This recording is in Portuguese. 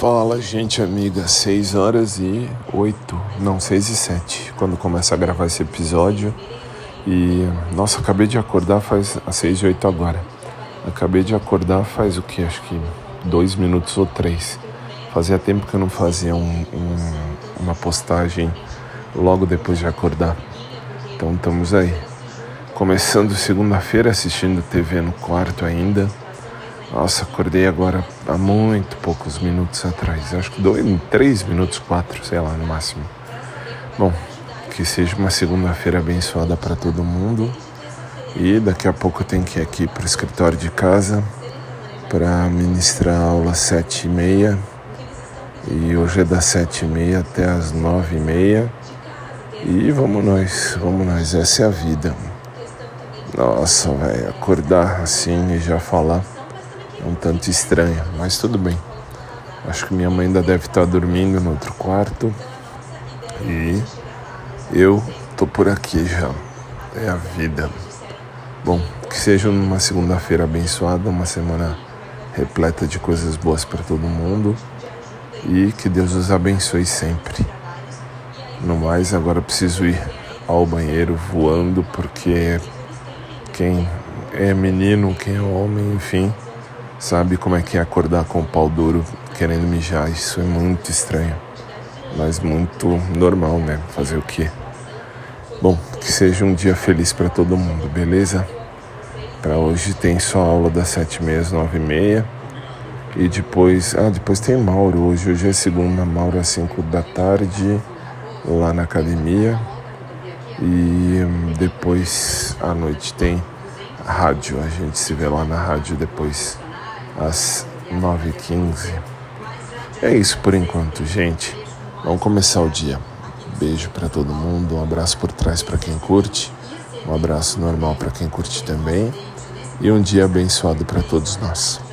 Fala, gente amiga, 6 horas e 8, não, 6 e 7, quando começa a gravar esse episódio. E, nossa, acabei de acordar faz às 6 e 8 agora. Acabei de acordar faz o que? Acho que dois minutos ou três. Fazia tempo que eu não fazia um, um, uma postagem logo depois de acordar. Então estamos aí. Começando segunda-feira assistindo TV no quarto ainda nossa, acordei agora há muito poucos minutos atrás. Acho que dois, três minutos, quatro, sei lá, no máximo. Bom, que seja uma segunda-feira abençoada para todo mundo. E daqui a pouco eu tenho que ir aqui para o escritório de casa para ministrar a aula sete e meia. E hoje é das sete e meia até as nove e meia. E vamos nós, vamos nós, essa é a vida. Nossa, vai acordar assim e já falar um tanto estranha, mas tudo bem. Acho que minha mãe ainda deve estar dormindo no outro quarto e eu tô por aqui já. É a vida. Bom, que seja uma segunda-feira abençoada, uma semana repleta de coisas boas para todo mundo e que Deus os abençoe sempre. No mais, agora preciso ir ao banheiro voando porque quem é menino, quem é homem, enfim Sabe como é que é acordar com o pau duro querendo mijar? Isso é muito estranho, mas muito normal, né? Fazer o quê? Bom, que seja um dia feliz para todo mundo, beleza? Para hoje tem só aula das sete e meia às nove e meia. E depois, ah, depois tem Mauro. Hoje, hoje é segunda, Mauro às cinco da tarde, lá na academia. E hum, depois à noite tem rádio. A gente se vê lá na rádio depois às 9h15. É isso por enquanto, gente. Vamos começar o dia. Beijo para todo mundo, um abraço por trás para quem curte, um abraço normal para quem curte também e um dia abençoado para todos nós.